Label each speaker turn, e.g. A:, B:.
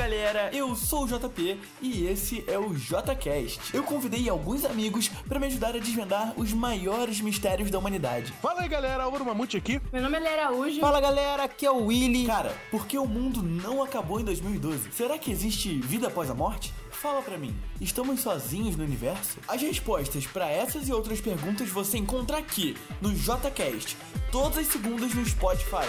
A: galera, eu sou o JP e esse é o JCast. Eu convidei alguns amigos para me ajudar a desvendar os maiores mistérios da humanidade.
B: Fala aí galera, Álvaro Mamute aqui.
C: Meu nome é Lera Araújo.
D: Fala galera, aqui é o Willy.
A: Cara, por que o mundo não acabou em 2012? Será que existe vida após a morte? Fala pra mim, estamos sozinhos no universo? As respostas para essas e outras perguntas você encontra aqui no JCast, todas as segundas no Spotify.